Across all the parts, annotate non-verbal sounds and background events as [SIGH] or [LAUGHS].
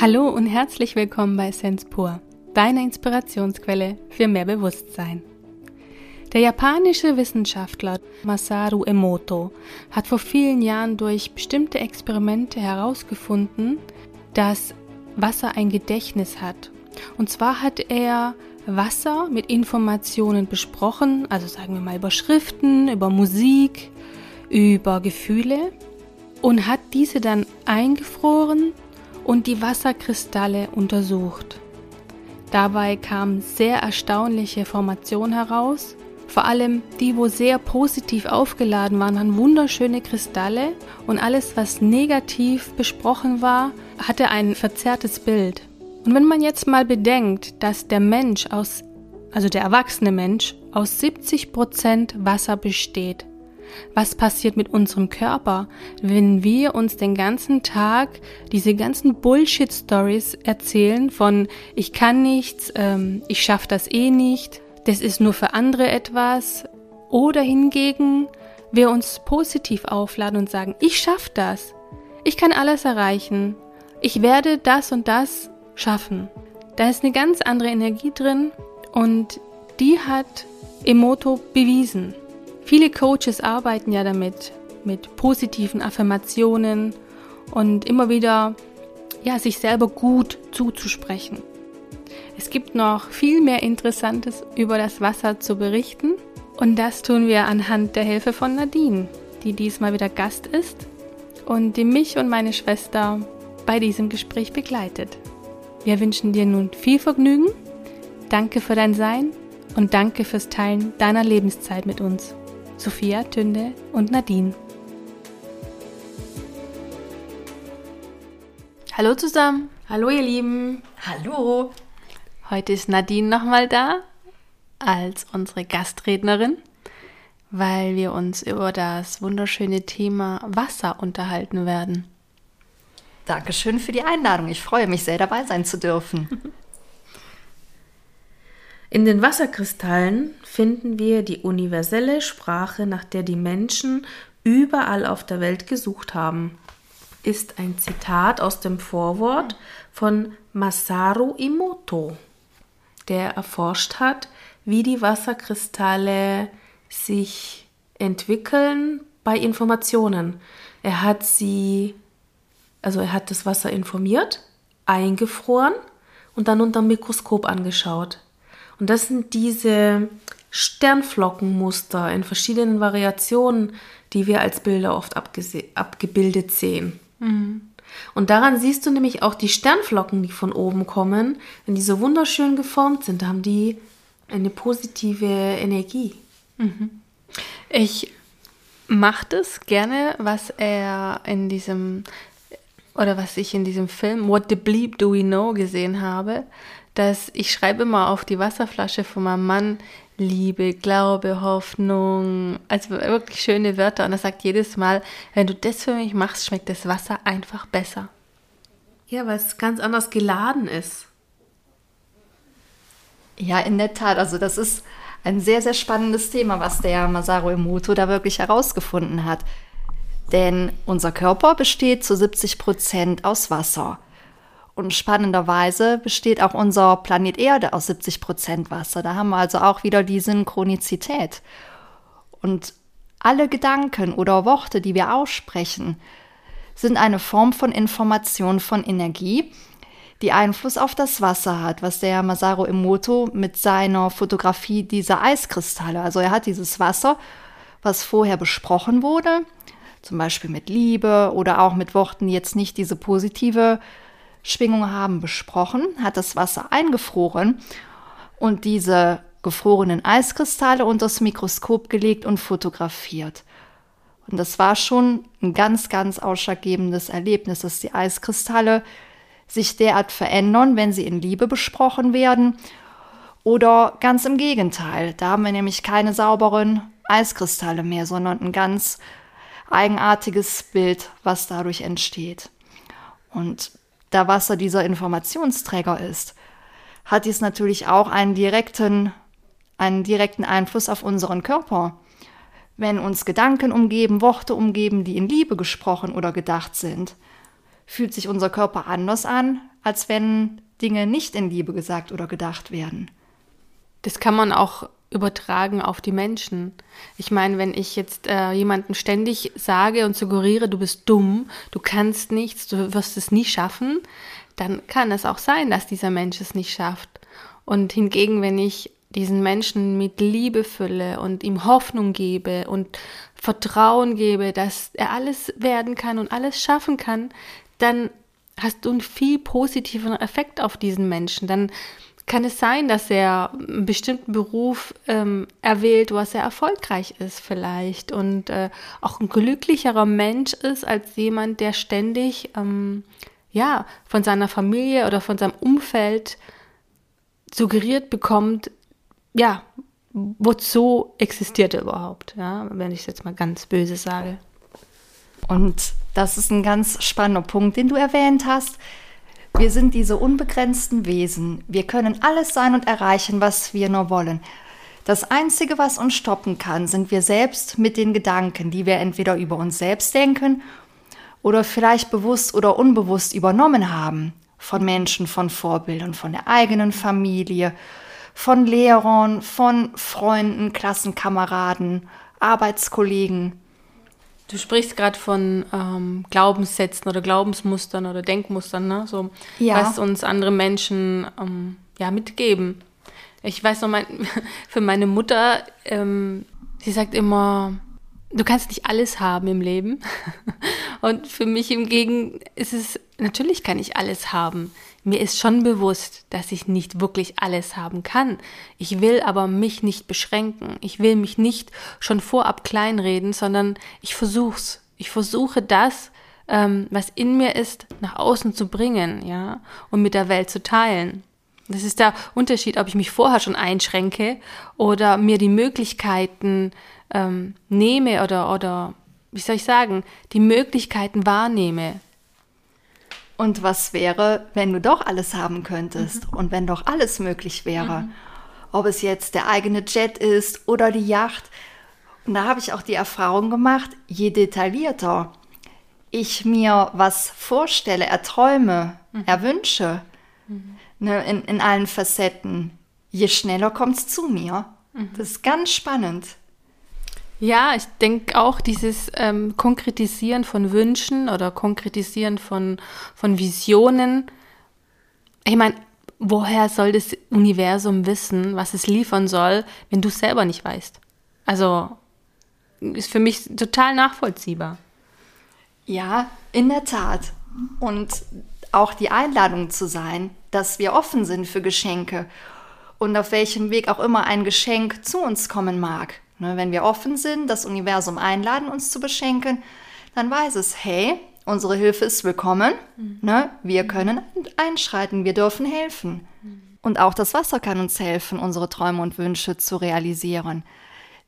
Hallo und herzlich willkommen bei Sense Pur, deiner Inspirationsquelle für mehr Bewusstsein. Der japanische Wissenschaftler Masaru Emoto hat vor vielen Jahren durch bestimmte Experimente herausgefunden, dass Wasser ein Gedächtnis hat. Und zwar hat er Wasser mit Informationen besprochen, also sagen wir mal über Schriften, über Musik, über Gefühle und hat diese dann eingefroren und die Wasserkristalle untersucht. Dabei kamen sehr erstaunliche Formationen heraus, vor allem die, wo sehr positiv aufgeladen waren, waren wunderschöne Kristalle und alles, was negativ besprochen war, hatte ein verzerrtes Bild. Und wenn man jetzt mal bedenkt, dass der Mensch aus, also der erwachsene Mensch, aus 70 Prozent Wasser besteht, was passiert mit unserem Körper, wenn wir uns den ganzen Tag diese ganzen Bullshit-Stories erzählen von ich kann nichts, ähm, ich schaffe das eh nicht, das ist nur für andere etwas, oder hingegen wir uns positiv aufladen und sagen, ich schaffe das, ich kann alles erreichen, ich werde das und das schaffen. Da ist eine ganz andere Energie drin und die hat Emoto bewiesen. Viele Coaches arbeiten ja damit, mit positiven Affirmationen und immer wieder ja, sich selber gut zuzusprechen. Es gibt noch viel mehr Interessantes über das Wasser zu berichten und das tun wir anhand der Hilfe von Nadine, die diesmal wieder Gast ist und die mich und meine Schwester bei diesem Gespräch begleitet. Wir wünschen dir nun viel Vergnügen, danke für dein Sein und danke fürs Teilen deiner Lebenszeit mit uns. Sophia, Tünde und Nadine. Hallo zusammen. Hallo ihr Lieben. Hallo. Heute ist Nadine nochmal da als unsere Gastrednerin, weil wir uns über das wunderschöne Thema Wasser unterhalten werden. Dankeschön für die Einladung. Ich freue mich sehr, dabei sein zu dürfen. [LAUGHS] In den Wasserkristallen finden wir die universelle Sprache, nach der die Menschen überall auf der Welt gesucht haben. Ist ein Zitat aus dem Vorwort von Masaru Emoto, der erforscht hat, wie die Wasserkristalle sich entwickeln bei Informationen. Er hat sie, also er hat das Wasser informiert, eingefroren und dann unter dem Mikroskop angeschaut. Und das sind diese Sternflockenmuster in verschiedenen Variationen, die wir als Bilder oft abgebildet sehen. Mhm. Und daran siehst du nämlich auch die Sternflocken, die von oben kommen, wenn die so wunderschön geformt sind, haben die eine positive Energie. Mhm. Ich mache das gerne, was er in diesem oder was ich in diesem Film What the Bleep Do We Know gesehen habe dass ich schreibe mal auf die Wasserflasche von meinem Mann Liebe, Glaube, Hoffnung, also wirklich schöne Wörter. Und er sagt jedes Mal, wenn du das für mich machst, schmeckt das Wasser einfach besser. Ja, weil es ganz anders geladen ist. Ja, in der Tat. Also das ist ein sehr, sehr spannendes Thema, was der Masaru Emoto da wirklich herausgefunden hat. Denn unser Körper besteht zu 70 Prozent aus Wasser. Und spannenderweise besteht auch unser Planet Erde aus 70 Prozent Wasser. Da haben wir also auch wieder die Synchronizität. Und alle Gedanken oder Worte, die wir aussprechen, sind eine Form von Information von Energie, die Einfluss auf das Wasser hat, was der Masaru Emoto mit seiner Fotografie dieser Eiskristalle, also er hat dieses Wasser, was vorher besprochen wurde, zum Beispiel mit Liebe oder auch mit Worten, die jetzt nicht diese positive Schwingungen haben besprochen, hat das Wasser eingefroren und diese gefrorenen Eiskristalle unter das Mikroskop gelegt und fotografiert. Und das war schon ein ganz, ganz ausschlaggebendes Erlebnis, dass die Eiskristalle sich derart verändern, wenn sie in Liebe besprochen werden. Oder ganz im Gegenteil, da haben wir nämlich keine sauberen Eiskristalle mehr, sondern ein ganz eigenartiges Bild, was dadurch entsteht. Und da Wasser dieser Informationsträger ist, hat dies natürlich auch einen direkten, einen direkten Einfluss auf unseren Körper. Wenn uns Gedanken umgeben, Worte umgeben, die in Liebe gesprochen oder gedacht sind, fühlt sich unser Körper anders an, als wenn Dinge nicht in Liebe gesagt oder gedacht werden. Das kann man auch übertragen auf die Menschen. Ich meine, wenn ich jetzt äh, jemanden ständig sage und suggeriere, du bist dumm, du kannst nichts, du wirst es nie schaffen, dann kann es auch sein, dass dieser Mensch es nicht schafft. Und hingegen, wenn ich diesen Menschen mit Liebe fülle und ihm Hoffnung gebe und Vertrauen gebe, dass er alles werden kann und alles schaffen kann, dann hast du einen viel positiveren Effekt auf diesen Menschen. Dann kann es sein, dass er einen bestimmten Beruf ähm, erwählt, wo er erfolgreich ist vielleicht und äh, auch ein glücklicherer Mensch ist als jemand, der ständig ähm, ja von seiner Familie oder von seinem Umfeld suggeriert bekommt, ja, wozu existiert er überhaupt, ja, wenn ich es jetzt mal ganz böse sage. Und das ist ein ganz spannender Punkt, den du erwähnt hast. Wir sind diese unbegrenzten Wesen. Wir können alles sein und erreichen, was wir nur wollen. Das Einzige, was uns stoppen kann, sind wir selbst mit den Gedanken, die wir entweder über uns selbst denken oder vielleicht bewusst oder unbewusst übernommen haben. Von Menschen, von Vorbildern, von der eigenen Familie, von Lehrern, von Freunden, Klassenkameraden, Arbeitskollegen. Du sprichst gerade von ähm, Glaubenssätzen oder Glaubensmustern oder Denkmustern, ne? so, ja. was uns andere Menschen ähm, ja, mitgeben. Ich weiß noch, mein, [LAUGHS] für meine Mutter, ähm, sie sagt immer, du kannst nicht alles haben im Leben. [LAUGHS] Und für mich hingegen ist es, natürlich kann ich alles haben. Mir ist schon bewusst, dass ich nicht wirklich alles haben kann. Ich will aber mich nicht beschränken. Ich will mich nicht schon vorab kleinreden, sondern ich versuch's. Ich versuche das, ähm, was in mir ist, nach außen zu bringen, ja, und mit der Welt zu teilen. Das ist der Unterschied, ob ich mich vorher schon einschränke oder mir die Möglichkeiten ähm, nehme oder, oder, wie soll ich sagen, die Möglichkeiten wahrnehme, und was wäre, wenn du doch alles haben könntest mhm. und wenn doch alles möglich wäre? Mhm. Ob es jetzt der eigene Jet ist oder die Yacht. Und da habe ich auch die Erfahrung gemacht, je detaillierter ich mir was vorstelle, erträume, mhm. erwünsche, mhm. ne, in, in allen Facetten, je schneller kommt es zu mir. Mhm. Das ist ganz spannend. Ja, ich denke auch dieses ähm, Konkretisieren von Wünschen oder Konkretisieren von, von Visionen. Ich meine, woher soll das Universum wissen, was es liefern soll, wenn du es selber nicht weißt? Also ist für mich total nachvollziehbar. Ja, in der Tat. Und auch die Einladung zu sein, dass wir offen sind für Geschenke und auf welchem Weg auch immer ein Geschenk zu uns kommen mag. Ne, wenn wir offen sind, das Universum einladen, uns zu beschenken, dann weiß es, hey, unsere Hilfe ist willkommen, mhm. ne, wir können einschreiten, wir dürfen helfen. Mhm. Und auch das Wasser kann uns helfen, unsere Träume und Wünsche zu realisieren.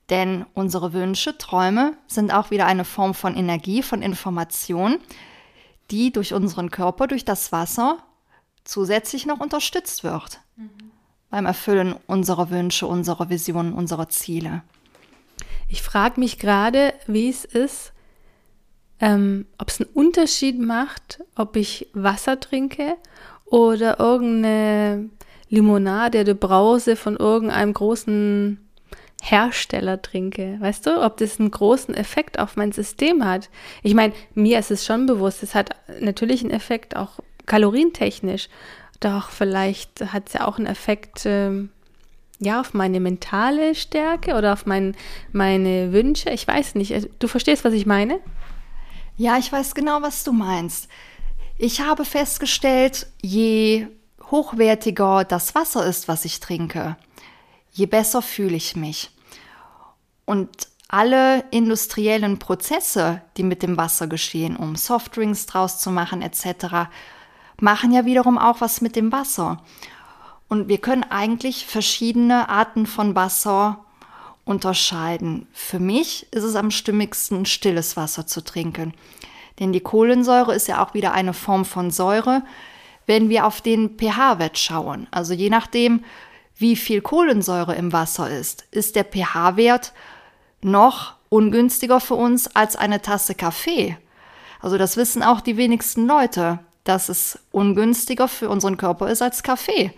Denn unsere Wünsche, Träume sind auch wieder eine Form von Energie, von Information, die durch unseren Körper, durch das Wasser zusätzlich noch unterstützt wird mhm. beim Erfüllen unserer Wünsche, unserer Visionen, unserer Ziele. Ich frage mich gerade, wie es ist, ähm, ob es einen Unterschied macht, ob ich Wasser trinke oder irgendeine Limonade oder Brause von irgendeinem großen Hersteller trinke. Weißt du, ob das einen großen Effekt auf mein System hat? Ich meine, mir ist es schon bewusst, es hat natürlich einen Effekt, auch kalorientechnisch. Doch vielleicht hat es ja auch einen Effekt, ähm, ja, auf meine mentale Stärke oder auf mein, meine Wünsche. Ich weiß nicht. Du verstehst, was ich meine? Ja, ich weiß genau, was du meinst. Ich habe festgestellt, je hochwertiger das Wasser ist, was ich trinke, je besser fühle ich mich. Und alle industriellen Prozesse, die mit dem Wasser geschehen, um Softdrinks draus zu machen etc., machen ja wiederum auch was mit dem Wasser. Und wir können eigentlich verschiedene Arten von Wasser unterscheiden. Für mich ist es am stimmigsten, stilles Wasser zu trinken. Denn die Kohlensäure ist ja auch wieder eine Form von Säure, wenn wir auf den pH-Wert schauen. Also je nachdem, wie viel Kohlensäure im Wasser ist, ist der pH-Wert noch ungünstiger für uns als eine Tasse Kaffee. Also das wissen auch die wenigsten Leute, dass es ungünstiger für unseren Körper ist als Kaffee.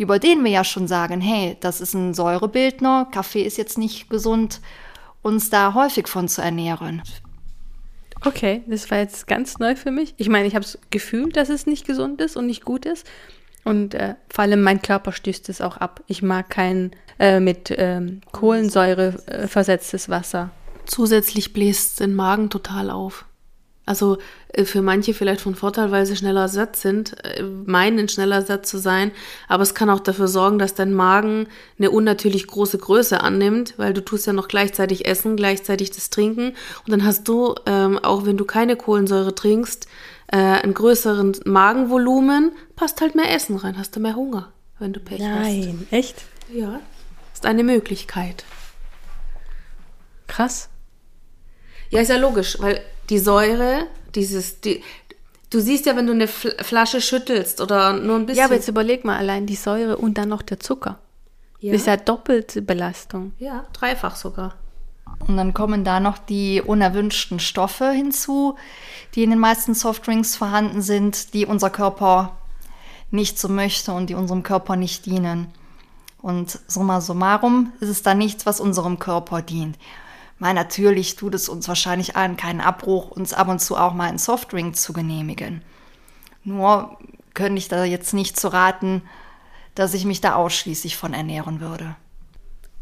Über den wir ja schon sagen, hey, das ist ein Säurebildner, Kaffee ist jetzt nicht gesund, uns da häufig von zu ernähren. Okay, das war jetzt ganz neu für mich. Ich meine, ich habe das Gefühl, dass es nicht gesund ist und nicht gut ist. Und äh, vor allem mein Körper stößt es auch ab. Ich mag kein äh, mit ähm, Kohlensäure äh, versetztes Wasser. Zusätzlich bläst den Magen total auf. Also äh, für manche vielleicht von Vorteil, weil sie schneller satt sind, äh, meinen schneller satt zu sein, aber es kann auch dafür sorgen, dass dein Magen eine unnatürlich große Größe annimmt, weil du tust ja noch gleichzeitig essen, gleichzeitig das Trinken und dann hast du, ähm, auch wenn du keine Kohlensäure trinkst, äh, einen größeren Magenvolumen, passt halt mehr Essen rein, hast du mehr Hunger, wenn du Pech Nein, hast. Nein, echt? Ja, ist eine Möglichkeit. Krass. Ja, ist ja logisch, weil die Säure, dieses, die, du siehst ja, wenn du eine Flasche schüttelst oder nur ein bisschen. Ja, aber jetzt überleg mal allein die Säure und dann noch der Zucker. Ja. Das ist ja doppelte Belastung. Ja, dreifach sogar. Und dann kommen da noch die unerwünschten Stoffe hinzu, die in den meisten Softdrinks vorhanden sind, die unser Körper nicht so möchte und die unserem Körper nicht dienen. Und summa summarum ist es da nichts, was unserem Körper dient. Mal natürlich tut es uns wahrscheinlich allen keinen Abbruch, uns ab und zu auch mal einen Softdrink zu genehmigen. Nur könnte ich da jetzt nicht zu raten, dass ich mich da ausschließlich von ernähren würde.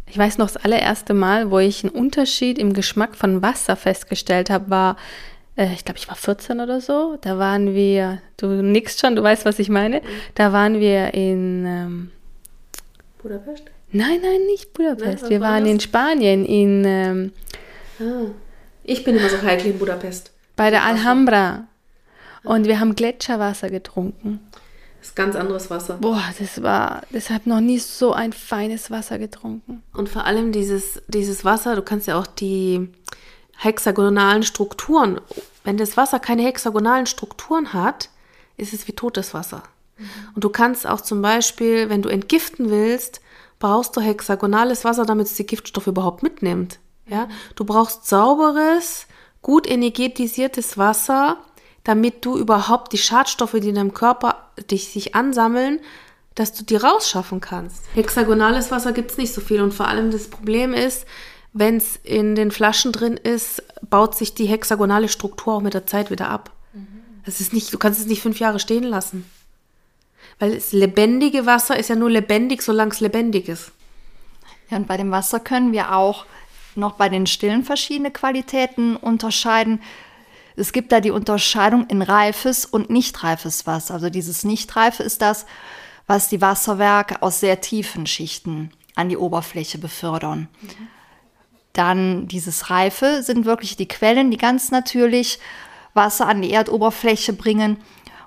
Ich weiß noch, das allererste Mal, wo ich einen Unterschied im Geschmack von Wasser festgestellt habe, war, äh, ich glaube, ich war 14 oder so. Da waren wir, du nix schon, du weißt, was ich meine. Da waren wir in ähm, Budapest? Nein, nein, nicht Budapest. Nein, wir waren das? in Spanien, in. Ähm, ah, ich bin immer so heikel in Budapest. Bei der Alhambra. Und wir haben Gletscherwasser getrunken. Das ist ganz anderes Wasser. Boah, das war, deshalb noch nie so ein feines Wasser getrunken. Und vor allem dieses, dieses Wasser, du kannst ja auch die hexagonalen Strukturen, wenn das Wasser keine hexagonalen Strukturen hat, ist es wie totes Wasser. Mhm. Und du kannst auch zum Beispiel, wenn du entgiften willst, brauchst du hexagonales Wasser, damit es die Giftstoffe überhaupt mitnimmt. Ja? Du brauchst sauberes, gut energetisiertes Wasser, damit du überhaupt die Schadstoffe, die in deinem Körper dich, sich ansammeln, dass du die rausschaffen kannst. Hexagonales Wasser gibt es nicht so viel und vor allem das Problem ist, wenn es in den Flaschen drin ist, baut sich die hexagonale Struktur auch mit der Zeit wieder ab. Mhm. Das ist nicht, du kannst es nicht fünf Jahre stehen lassen. Weil das lebendige Wasser ist ja nur lebendig, solange es lebendig ist. Ja, und bei dem Wasser können wir auch noch bei den Stillen verschiedene Qualitäten unterscheiden. Es gibt da die Unterscheidung in reifes und nicht reifes Wasser. Also dieses nicht reife ist das, was die Wasserwerke aus sehr tiefen Schichten an die Oberfläche befördern. Dann dieses reife sind wirklich die Quellen, die ganz natürlich Wasser an die Erdoberfläche bringen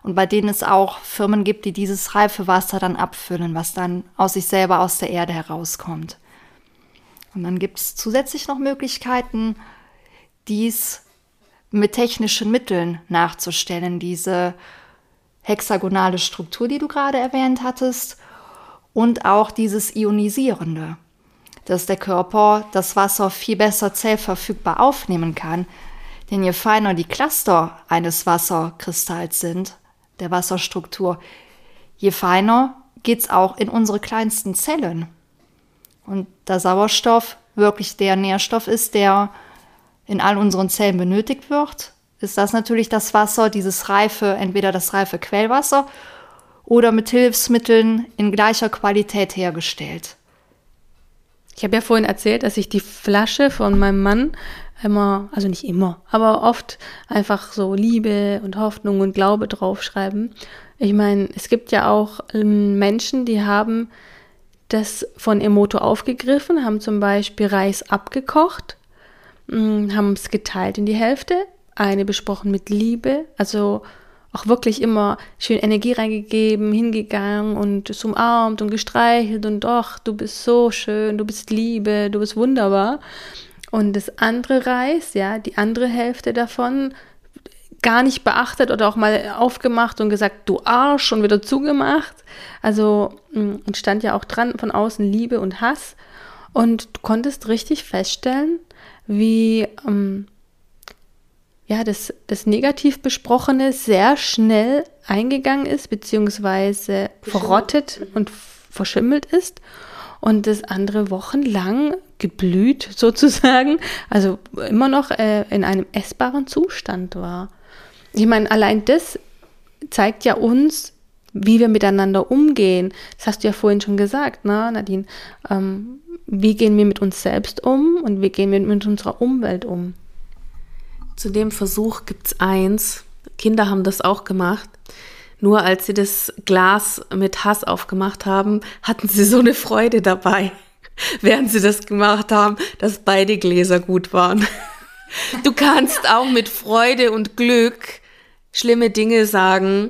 und bei denen es auch Firmen gibt, die dieses reife Wasser dann abfüllen, was dann aus sich selber aus der Erde herauskommt. Und dann gibt es zusätzlich noch Möglichkeiten, dies mit technischen Mitteln nachzustellen, diese hexagonale Struktur, die du gerade erwähnt hattest, und auch dieses Ionisierende, dass der Körper das Wasser viel besser zellverfügbar aufnehmen kann. Denn je feiner die Cluster eines Wasserkristalls sind, der Wasserstruktur. Je feiner geht es auch in unsere kleinsten Zellen. Und da Sauerstoff wirklich der Nährstoff ist, der in all unseren Zellen benötigt wird, ist das natürlich das Wasser, dieses reife, entweder das reife Quellwasser oder mit Hilfsmitteln in gleicher Qualität hergestellt. Ich habe ja vorhin erzählt, dass ich die Flasche von meinem Mann immer, also nicht immer, aber oft einfach so Liebe und Hoffnung und Glaube draufschreiben. Ich meine, es gibt ja auch ähm, Menschen, die haben das von Emoto aufgegriffen, haben zum Beispiel Reis abgekocht, mm, haben es geteilt in die Hälfte, eine besprochen mit Liebe, also auch wirklich immer schön Energie reingegeben, hingegangen und es umarmt und gestreichelt und doch, du bist so schön, du bist Liebe, du bist wunderbar. Und das andere Reis, ja, die andere Hälfte davon, gar nicht beachtet oder auch mal aufgemacht und gesagt, du Arsch und wieder zugemacht. Also mm, und stand ja auch dran von außen Liebe und Hass. Und du konntest richtig feststellen, wie, ähm, ja, das, das negativ Besprochene sehr schnell eingegangen ist, beziehungsweise verrottet und verschimmelt ist und das andere wochenlang geblüht [LAUGHS] sozusagen, also immer noch äh, in einem essbaren Zustand war. Ich meine, allein das zeigt ja uns, wie wir miteinander umgehen. Das hast du ja vorhin schon gesagt, ne, Nadine. Ähm, wie gehen wir mit uns selbst um und wie gehen wir mit unserer Umwelt um? Zu dem Versuch gibt es eins. Kinder haben das auch gemacht. Nur als sie das Glas mit Hass aufgemacht haben, hatten sie so eine Freude dabei, [LAUGHS] während sie das gemacht haben, dass beide Gläser gut waren. Du kannst auch mit Freude und Glück schlimme Dinge sagen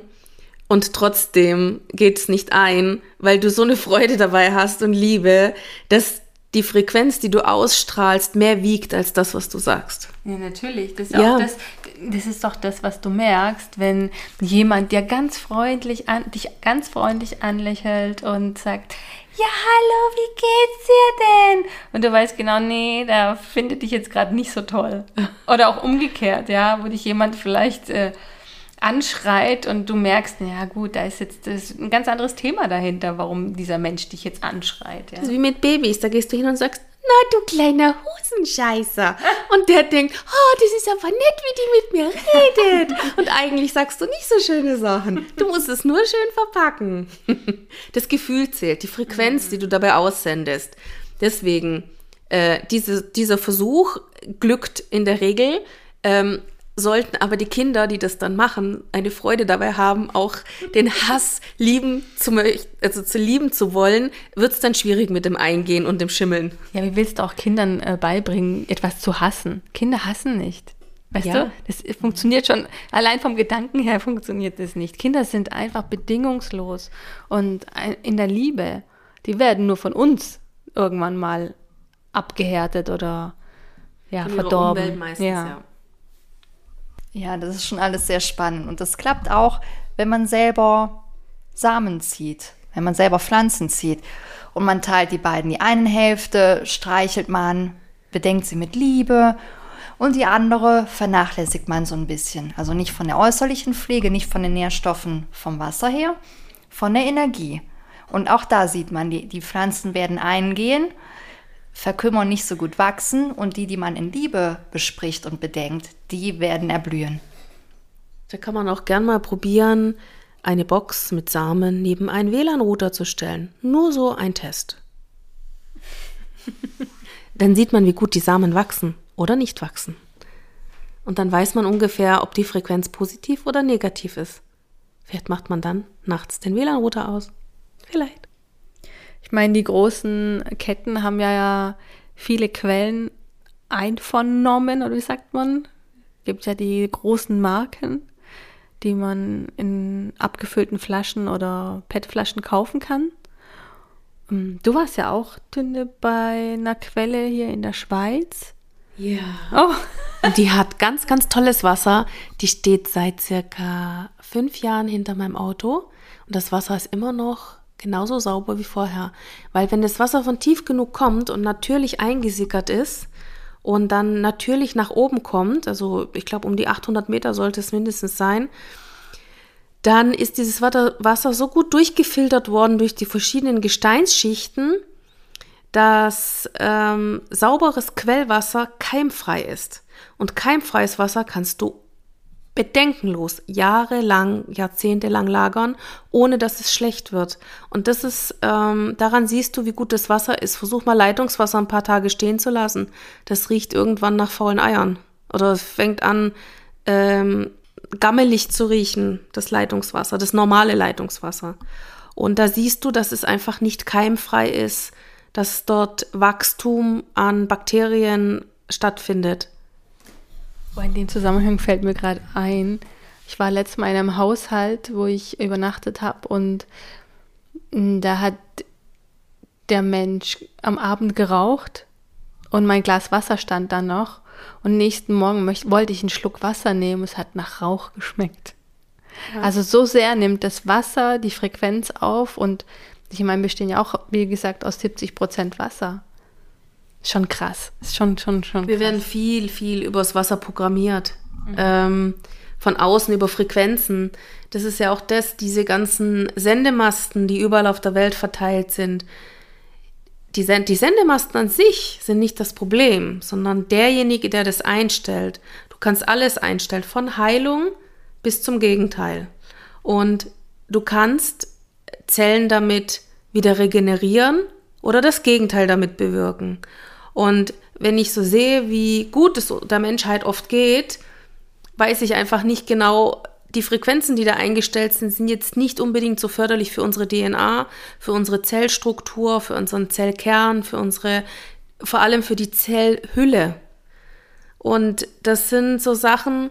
und trotzdem geht es nicht ein, weil du so eine Freude dabei hast und Liebe, dass die Frequenz, die du ausstrahlst, mehr wiegt als das, was du sagst. Ja, natürlich. Das ist, ja. das, das ist doch das, was du merkst, wenn jemand dir ganz freundlich an, dich ganz freundlich anlächelt und sagt, ja, hallo, wie geht's dir denn? Und du weißt genau, nee, da findet dich jetzt gerade nicht so toll. [LAUGHS] Oder auch umgekehrt, ja, wo dich jemand vielleicht äh, anschreit und du merkst, ja gut, da ist jetzt ist ein ganz anderes Thema dahinter, warum dieser Mensch dich jetzt anschreit. Ja. Das ist wie mit Babys, da gehst du hin und sagst, na du kleiner Husenscheißer. [LAUGHS] Und der denkt, oh, das ist aber nett, wie die mit mir redet. Und eigentlich sagst du nicht so schöne Sachen. Du musst es nur schön verpacken. [LAUGHS] Das Gefühl zählt, die Frequenz, die du dabei aussendest. Deswegen, äh, diese, dieser Versuch glückt in der Regel. Ähm, sollten aber die Kinder, die das dann machen, eine Freude dabei haben, auch den Hass lieben zu, also zu lieben zu wollen, wird es dann schwierig mit dem Eingehen und dem Schimmeln. Ja, wie willst du auch Kindern äh, beibringen, etwas zu hassen? Kinder hassen nicht. Weißt ja. du? Das funktioniert schon, allein vom Gedanken her funktioniert das nicht. Kinder sind einfach bedingungslos und in der Liebe. Die werden nur von uns irgendwann mal abgehärtet oder ja, verdorben. Umwelt meistens, ja. ja. Ja, das ist schon alles sehr spannend. Und das klappt auch, wenn man selber Samen zieht, wenn man selber Pflanzen zieht. Und man teilt die beiden. Die eine Hälfte streichelt man, bedenkt sie mit Liebe und die andere vernachlässigt man so ein bisschen. Also nicht von der äußerlichen Pflege, nicht von den Nährstoffen vom Wasser her, von der Energie. Und auch da sieht man, die, die Pflanzen werden eingehen verkümmern, nicht so gut wachsen und die, die man in Liebe bespricht und bedenkt, die werden erblühen. Da kann man auch gern mal probieren, eine Box mit Samen neben einen WLAN-Router zu stellen. Nur so ein Test. [LAUGHS] dann sieht man, wie gut die Samen wachsen oder nicht wachsen. Und dann weiß man ungefähr, ob die Frequenz positiv oder negativ ist. Vielleicht macht man dann nachts den WLAN-Router aus. Vielleicht. Ich meine, die großen Ketten haben ja viele Quellen einvernommen, oder wie sagt man? Es gibt ja die großen Marken, die man in abgefüllten Flaschen oder PET-Flaschen kaufen kann. Ähm, du warst ja auch Tünde bei einer Quelle hier in der Schweiz. Ja. Oh. Und die hat ganz, ganz tolles Wasser. Die steht seit circa fünf Jahren hinter meinem Auto. Und das Wasser ist immer noch genauso sauber wie vorher. Weil wenn das Wasser von tief genug kommt und natürlich eingesickert ist und dann natürlich nach oben kommt, also ich glaube um die 800 Meter sollte es mindestens sein, dann ist dieses Wasser so gut durchgefiltert worden durch die verschiedenen Gesteinsschichten, dass ähm, sauberes Quellwasser keimfrei ist. Und keimfreies Wasser kannst du bedenkenlos jahrelang, jahrzehntelang lagern, ohne dass es schlecht wird. Und das ist, ähm, daran siehst du, wie gut das Wasser ist. Versuch mal Leitungswasser ein paar Tage stehen zu lassen. Das riecht irgendwann nach faulen Eiern. Oder fängt an, ähm, gammelig zu riechen, das Leitungswasser, das normale Leitungswasser. Und da siehst du, dass es einfach nicht keimfrei ist, dass dort Wachstum an Bakterien stattfindet. Oh, in dem Zusammenhang fällt mir gerade ein, ich war letztes Mal in einem Haushalt, wo ich übernachtet habe und mm, da hat der Mensch am Abend geraucht und mein Glas Wasser stand da noch und nächsten Morgen möchte, wollte ich einen Schluck Wasser nehmen, es hat nach Rauch geschmeckt. Ja. Also so sehr nimmt das Wasser die Frequenz auf und ich meine, wir stehen ja auch, wie gesagt, aus 70 Prozent Wasser schon krass. Ist schon, schon, schon. Wir krass. werden viel, viel übers Wasser programmiert. mhm. ähm, von außen über Frequenzen. Das ist ja auch das, diese ganzen Sendemasten, die überall auf der Welt verteilt sind. Die, Send die Sendemasten an sich sind nicht das Problem, sondern derjenige, der das einstellt. Du kannst alles einstellen, von Heilung bis zum Gegenteil. Und du kannst Zellen damit wieder regenerieren oder das Gegenteil damit bewirken. Und wenn ich so sehe, wie gut es der Menschheit oft geht, weiß ich einfach nicht genau, die Frequenzen, die da eingestellt sind, sind jetzt nicht unbedingt so förderlich für unsere DNA, für unsere Zellstruktur, für unseren Zellkern, für unsere, vor allem für die Zellhülle. Und das sind so Sachen,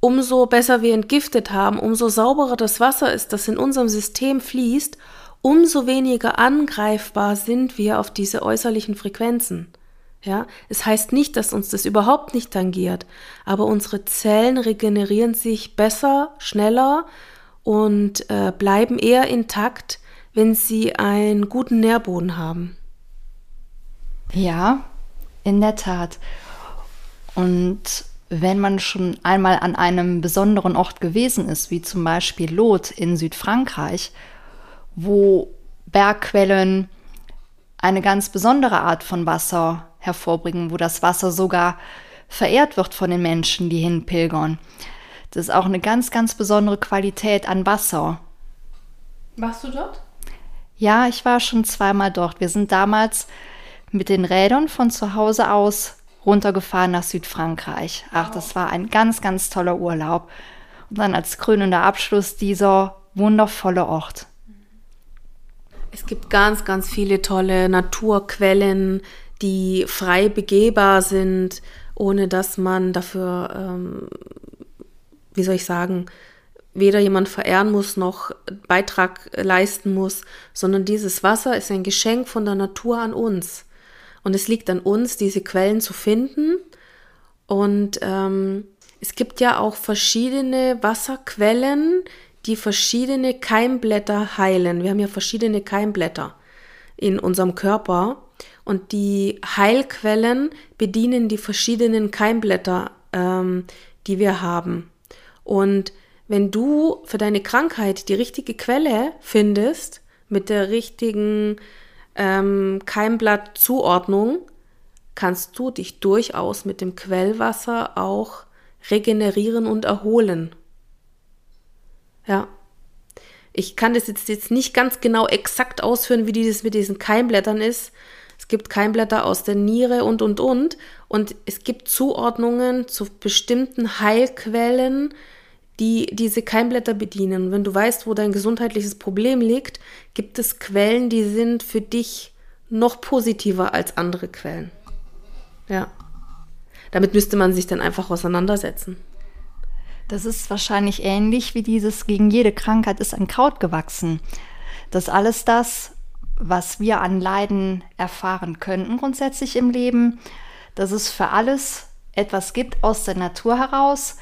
umso besser wir entgiftet haben, umso sauberer das Wasser ist, das in unserem System fließt, umso weniger angreifbar sind wir auf diese äußerlichen Frequenzen. Ja, es heißt nicht, dass uns das überhaupt nicht tangiert, aber unsere Zellen regenerieren sich besser, schneller und äh, bleiben eher intakt, wenn sie einen guten Nährboden haben. Ja, in der Tat. Und wenn man schon einmal an einem besonderen Ort gewesen ist, wie zum Beispiel Lot in Südfrankreich, wo Bergquellen eine ganz besondere Art von Wasser hervorbringen, wo das Wasser sogar verehrt wird von den Menschen, die hinpilgern. Das ist auch eine ganz, ganz besondere Qualität an Wasser. Warst du dort? Ja, ich war schon zweimal dort. Wir sind damals mit den Rädern von zu Hause aus runtergefahren nach Südfrankreich. Ach, das war ein ganz, ganz toller Urlaub. Und dann als krönender Abschluss dieser wundervolle Ort. Es gibt ganz, ganz viele tolle Naturquellen, die frei begehbar sind, ohne dass man dafür, ähm, wie soll ich sagen, weder jemand verehren muss noch Beitrag leisten muss, sondern dieses Wasser ist ein Geschenk von der Natur an uns. Und es liegt an uns, diese Quellen zu finden. Und ähm, es gibt ja auch verschiedene Wasserquellen, die verschiedene Keimblätter heilen. Wir haben ja verschiedene Keimblätter in unserem Körper. Und die Heilquellen bedienen die verschiedenen Keimblätter, ähm, die wir haben. Und wenn du für deine Krankheit die richtige Quelle findest, mit der richtigen ähm, Keimblattzuordnung kannst du dich durchaus mit dem Quellwasser auch regenerieren und erholen. Ja. Ich kann das jetzt, jetzt nicht ganz genau exakt ausführen, wie dieses mit diesen Keimblättern ist. Es gibt Keimblätter aus der Niere und, und, und. Und es gibt Zuordnungen zu bestimmten Heilquellen, die diese Keimblätter bedienen. Wenn du weißt, wo dein gesundheitliches Problem liegt, gibt es Quellen, die sind für dich noch positiver als andere Quellen. Ja. Damit müsste man sich dann einfach auseinandersetzen. Das ist wahrscheinlich ähnlich wie dieses gegen jede Krankheit ist ein Kraut gewachsen. Das alles das, was wir an Leiden erfahren könnten grundsätzlich im Leben, dass es für alles etwas gibt aus der Natur heraus,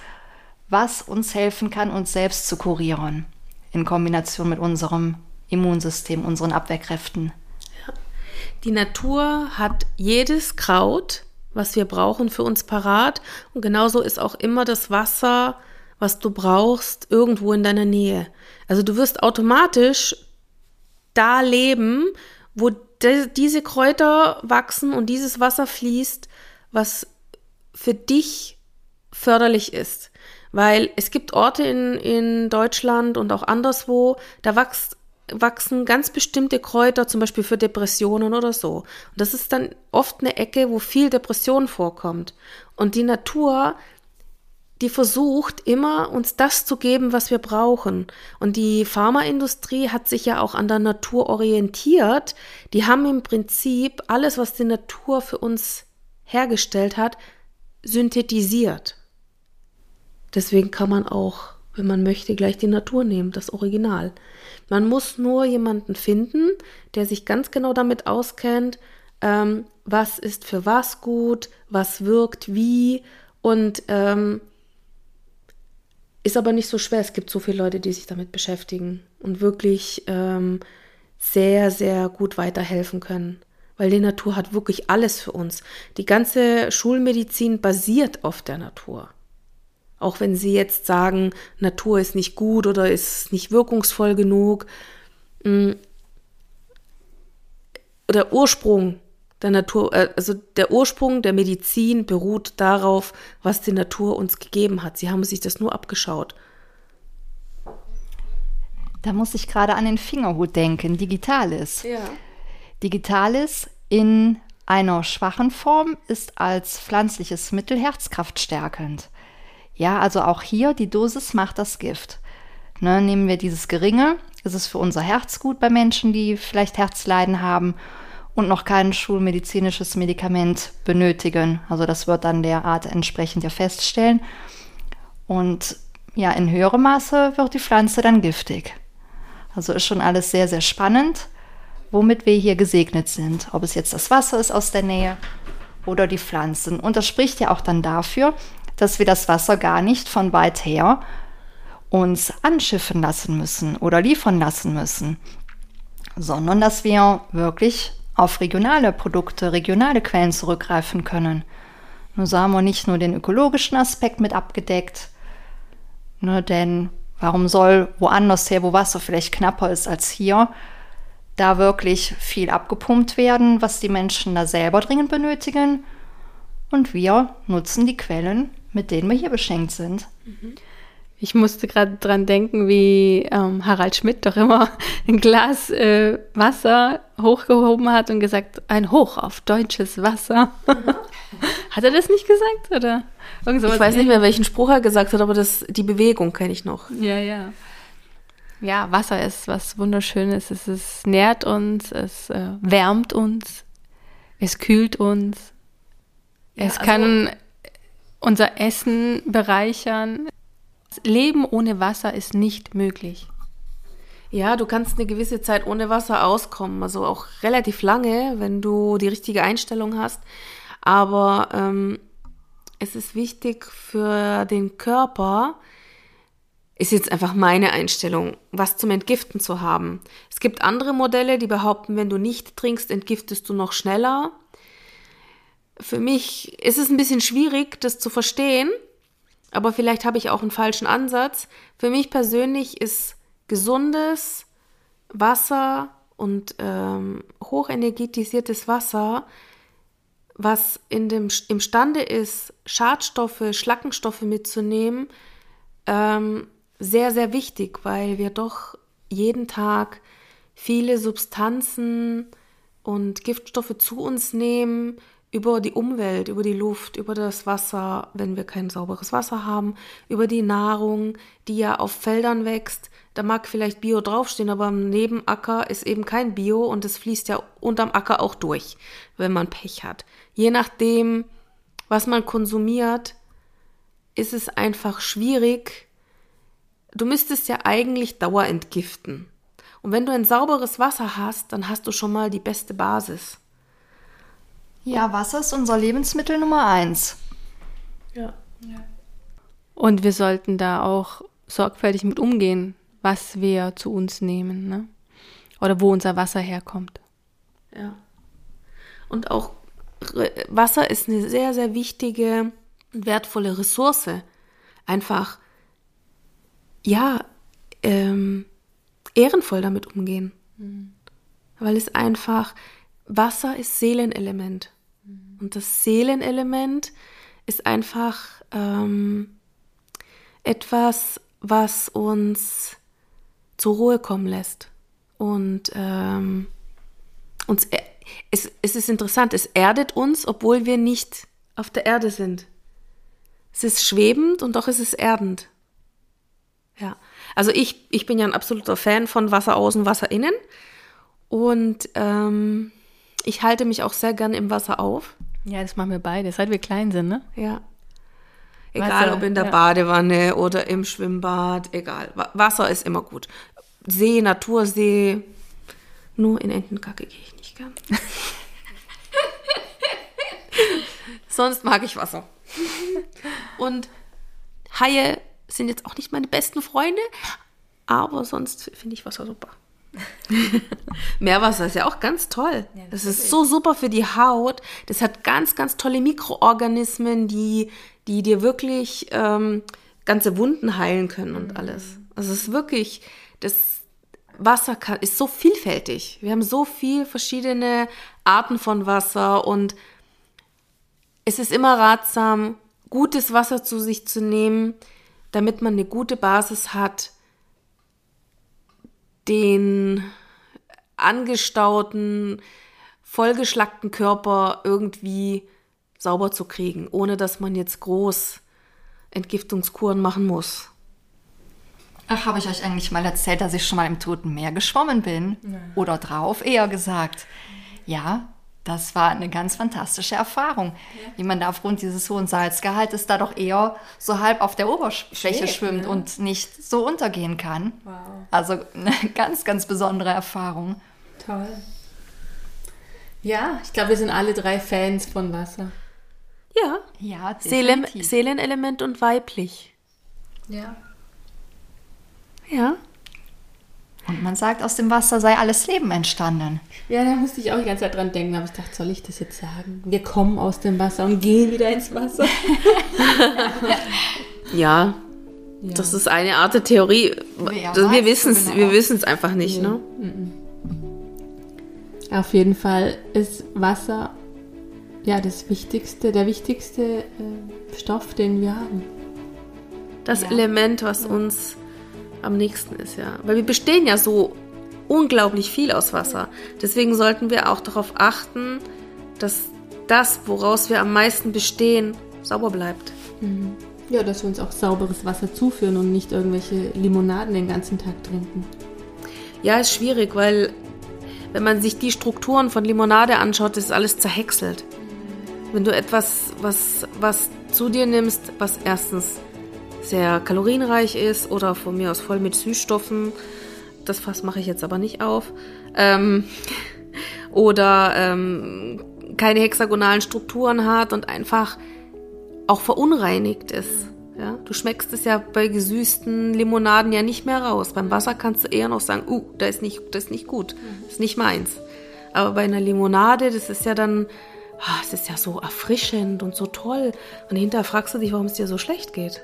was uns helfen kann, uns selbst zu kurieren, in Kombination mit unserem Immunsystem, unseren Abwehrkräften. Die Natur hat jedes Kraut, was wir brauchen, für uns parat. Und genauso ist auch immer das Wasser, was du brauchst, irgendwo in deiner Nähe. Also du wirst automatisch da leben, wo diese Kräuter wachsen und dieses Wasser fließt, was für dich förderlich ist. Weil es gibt Orte in, in Deutschland und auch anderswo, da wächst, wachsen ganz bestimmte Kräuter, zum Beispiel für Depressionen oder so. Und das ist dann oft eine Ecke, wo viel Depression vorkommt. Und die Natur, die versucht immer, uns das zu geben, was wir brauchen. Und die Pharmaindustrie hat sich ja auch an der Natur orientiert. Die haben im Prinzip alles, was die Natur für uns hergestellt hat, synthetisiert. Deswegen kann man auch, wenn man möchte, gleich die Natur nehmen, das Original. Man muss nur jemanden finden, der sich ganz genau damit auskennt, ähm, was ist für was gut, was wirkt wie und ähm, ist aber nicht so schwer. Es gibt so viele Leute, die sich damit beschäftigen und wirklich ähm, sehr, sehr gut weiterhelfen können. Weil die Natur hat wirklich alles für uns. Die ganze Schulmedizin basiert auf der Natur. Auch wenn Sie jetzt sagen, Natur ist nicht gut oder ist nicht wirkungsvoll genug. Mm, der Ursprung der Natur, äh, also der Ursprung der Medizin beruht darauf, was die Natur uns gegeben hat. Sie haben sich das nur abgeschaut. Da muss ich gerade an den Fingerhut denken, Digitalis. Ja. Digitalis in einer schwachen Form ist als pflanzliches Mittel herzkraftstärkend. Ja, also auch hier die Dosis macht das Gift. Ne, nehmen wir dieses geringe, ist es für unser Herz gut bei Menschen, die vielleicht Herzleiden haben und noch kein schulmedizinisches Medikament benötigen. Also das wird dann der Art entsprechend ja feststellen. Und ja, in höherem Maße wird die Pflanze dann giftig. Also ist schon alles sehr, sehr spannend, womit wir hier gesegnet sind. Ob es jetzt das Wasser ist aus der Nähe oder die Pflanzen. Und das spricht ja auch dann dafür, dass wir das Wasser gar nicht von weit her uns anschiffen lassen müssen oder liefern lassen müssen, sondern dass wir wirklich auf regionale Produkte, regionale Quellen zurückgreifen können. Nur so haben wir nicht nur den ökologischen Aspekt mit abgedeckt, ne, denn warum soll woanders her, wo Wasser vielleicht knapper ist als hier, da wirklich viel abgepumpt werden, was die Menschen da selber dringend benötigen? Und wir nutzen die Quellen, mit denen wir hier beschenkt sind. Mhm. Ich musste gerade dran denken, wie ähm, Harald Schmidt doch immer [LAUGHS] ein Glas äh, Wasser hochgehoben hat und gesagt, ein Hoch auf deutsches Wasser. [LAUGHS] hat er das nicht gesagt, oder? ich weiß nicht mehr, welchen Spruch er gesagt hat, aber das, die Bewegung kenne ich noch. Ja, ja. Ja, Wasser ist was Wunderschönes. Es ist, nährt uns, es äh, wärmt uns, es kühlt uns. Ja, es also kann unser Essen bereichern. Leben ohne Wasser ist nicht möglich. Ja, du kannst eine gewisse Zeit ohne Wasser auskommen, also auch relativ lange, wenn du die richtige Einstellung hast. Aber ähm, es ist wichtig für den Körper, ist jetzt einfach meine Einstellung, was zum Entgiften zu haben. Es gibt andere Modelle, die behaupten, wenn du nicht trinkst, entgiftest du noch schneller. Für mich ist es ein bisschen schwierig, das zu verstehen, aber vielleicht habe ich auch einen falschen Ansatz. Für mich persönlich ist gesundes Wasser und ähm, hochenergetisiertes Wasser, was in dem, imstande ist, Schadstoffe, Schlackenstoffe mitzunehmen, ähm, sehr, sehr wichtig, weil wir doch jeden Tag viele Substanzen und Giftstoffe zu uns nehmen, über die Umwelt, über die Luft, über das Wasser, wenn wir kein sauberes Wasser haben, über die Nahrung, die ja auf Feldern wächst. Da mag vielleicht Bio draufstehen, aber am Nebenacker ist eben kein Bio und es fließt ja unterm Acker auch durch, wenn man Pech hat. Je nachdem, was man konsumiert, ist es einfach schwierig. Du müsstest ja eigentlich Dauer entgiften. Und wenn du ein sauberes Wasser hast, dann hast du schon mal die beste Basis. Ja, Wasser ist unser Lebensmittel Nummer eins. Ja. ja. Und wir sollten da auch sorgfältig mit umgehen, was wir zu uns nehmen, ne? Oder wo unser Wasser herkommt. Ja. Und auch Wasser ist eine sehr, sehr wichtige, wertvolle Ressource. Einfach, ja, ähm, ehrenvoll damit umgehen. Mhm. Weil es einfach, Wasser ist Seelenelement. Und das Seelenelement ist einfach ähm, etwas, was uns zur Ruhe kommen lässt. Und ähm, uns, e, es, es ist interessant, es erdet uns, obwohl wir nicht auf der Erde sind. Es ist schwebend und doch ist es erdend. Ja, also ich, ich bin ja ein absoluter Fan von Wasser außen, Wasser innen. Und ähm, ich halte mich auch sehr gern im Wasser auf. Ja, das machen wir beide, seit wir klein sind, ne? Ja. Egal, Wasser, ob in der ja. Badewanne oder im Schwimmbad, egal. Wasser ist immer gut. See, Natursee. Nur in Entenkacke gehe ich nicht gern. [LAUGHS] Sonst mag ich Wasser. Und Haie sind jetzt auch nicht meine besten Freunde, aber sonst finde ich Wasser super. [LAUGHS] Meerwasser ist ja auch ganz toll. Ja, das, das ist so super für die Haut. Das hat ganz, ganz tolle Mikroorganismen, die, die dir wirklich ähm, ganze Wunden heilen können und alles. Also es ist wirklich, das Wasser kann, ist so vielfältig. Wir haben so viel verschiedene Arten von Wasser und es ist immer ratsam, gutes Wasser zu sich zu nehmen, damit man eine gute Basis hat, den angestauten, vollgeschlackten Körper irgendwie sauber zu kriegen, ohne dass man jetzt groß Entgiftungskuren machen muss. Ach, habe ich euch eigentlich mal erzählt, dass ich schon mal im Toten Meer geschwommen bin? Oder drauf, eher gesagt. Ja, das war eine ganz fantastische Erfahrung, ja. wie man da aufgrund dieses hohen Salzgehaltes da doch eher so halb auf der Oberfläche Schwebt, schwimmt ne? und nicht so untergehen kann. Wow. Also eine ganz, ganz besondere Erfahrung. Toll. Ja, ich glaube, wir sind alle drei Fans von Wasser. Ja. Ja, Seelen, Seelenelement und weiblich. Ja. Ja. Und man sagt, aus dem Wasser sei alles Leben entstanden. Ja, da musste ich auch die ganze Zeit dran denken, aber ich dachte, soll ich das jetzt sagen? Wir kommen aus dem Wasser und gehen wieder ins Wasser. [LAUGHS] ja, ja, das ist eine Art der Theorie. Ja, wir wissen es genau. wir einfach nicht, nee. ne? Mhm. Auf jeden Fall ist Wasser ja das wichtigste, der wichtigste äh, Stoff, den wir haben. Das ja. Element, was uns am nächsten ist, ja. Weil wir bestehen ja so unglaublich viel aus Wasser. Deswegen sollten wir auch darauf achten, dass das, woraus wir am meisten bestehen, sauber bleibt. Mhm. Ja, dass wir uns auch sauberes Wasser zuführen und nicht irgendwelche Limonaden den ganzen Tag trinken. Ja, ist schwierig, weil wenn man sich die Strukturen von Limonade anschaut, ist alles zerhäckselt. Wenn du etwas, was, was zu dir nimmst, was erstens sehr kalorienreich ist oder von mir aus voll mit Süßstoffen. Das Fass mache ich jetzt aber nicht auf. Ähm, [LAUGHS] oder ähm, keine hexagonalen Strukturen hat und einfach auch verunreinigt ist. Ja, du schmeckst es ja bei gesüßten Limonaden ja nicht mehr raus. Beim Wasser kannst du eher noch sagen, uh, da ist nicht, das ist nicht gut, das ist nicht meins. Aber bei einer Limonade, das ist ja dann, ah, es ist ja so erfrischend und so toll. Und hinterher fragst du dich, warum es dir so schlecht geht.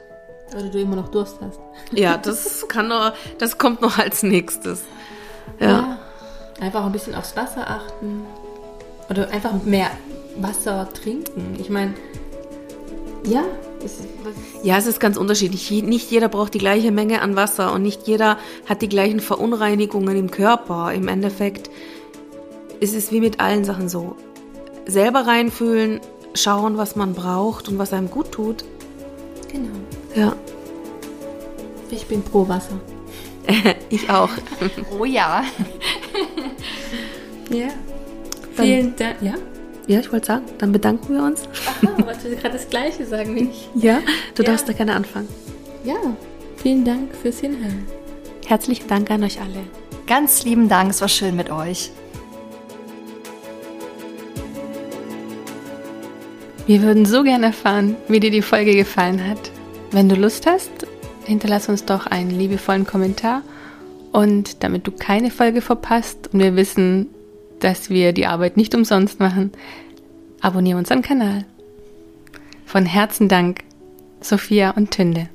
Oder du immer noch Durst hast. Ja, das kann noch, das kommt noch als nächstes. Ja. ja. Einfach ein bisschen aufs Wasser achten. Oder einfach mehr Wasser trinken. Ich meine, ja. Es, ja, es ist ganz unterschiedlich. Nicht jeder braucht die gleiche Menge an Wasser und nicht jeder hat die gleichen Verunreinigungen im Körper. Im Endeffekt ist es wie mit allen Sachen so. Selber reinfühlen, schauen, was man braucht und was einem gut tut. Genau. Ja. Ich bin pro Wasser. [LAUGHS] ich auch. oh ja. ja. Vielen Dank. Ja? Ja, ich wollte sagen, dann bedanken wir uns. Aha, wolltest du gerade das Gleiche sagen wie ich? Ja, du ja. darfst da gerne anfangen. Ja, vielen Dank fürs Hinhören. Herzlichen Dank an euch alle. Ganz lieben Dank, es war schön mit euch. Wir würden so gerne erfahren, wie dir die Folge gefallen hat. Wenn du Lust hast, hinterlass uns doch einen liebevollen Kommentar und damit du keine Folge verpasst und wir wissen, dass wir die Arbeit nicht umsonst machen, abonniere unseren Kanal. Von Herzen Dank, Sophia und Tünde.